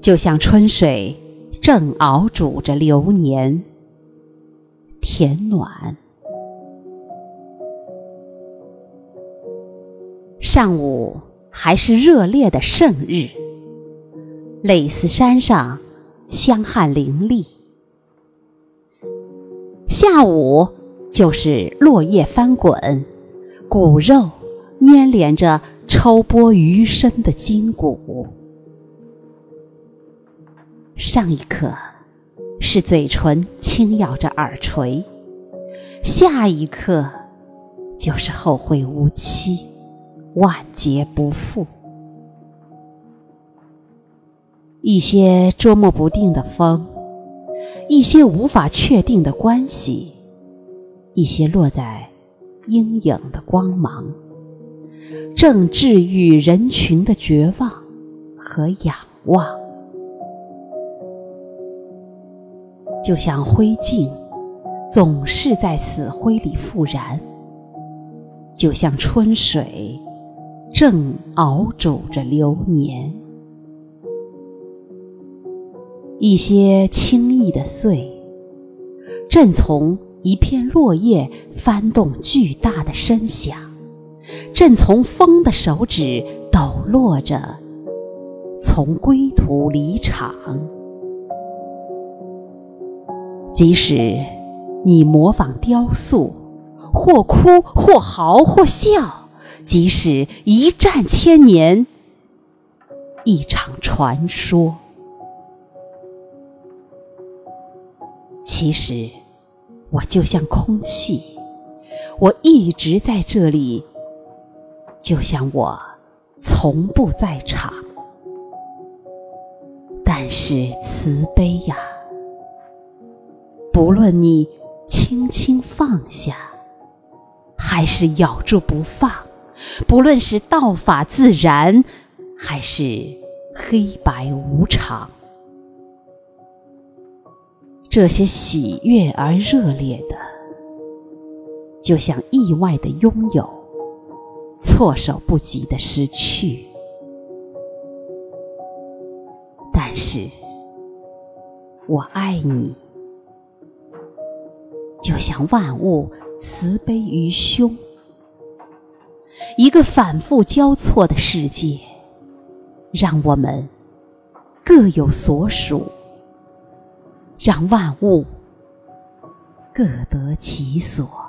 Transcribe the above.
就像春水正熬煮着流年田暖。上午还是热烈的盛日类似山上香汗淋漓；下午就是落叶翻滚，骨肉粘连着抽剥余生的筋骨。上一刻是嘴唇轻咬着耳垂，下一刻就是后会无期。万劫不复。一些捉摸不定的风，一些无法确定的关系，一些落在阴影的光芒，正治愈人群的绝望和仰望。就像灰烬，总是在死灰里复燃；就像春水。正熬煮着流年，一些轻易的碎，正从一片落叶翻动巨大的声响，正从风的手指抖落着，从归途离场。即使你模仿雕塑，或哭或嚎或笑。即使一战千年，一场传说。其实，我就像空气，我一直在这里，就像我从不在场。但是慈悲呀，不论你轻轻放下，还是咬住不放。不论是道法自然，还是黑白无常，这些喜悦而热烈的，就像意外的拥有，措手不及的失去。但是，我爱你，就像万物慈悲于胸。一个反复交错的世界，让我们各有所属，让万物各得其所。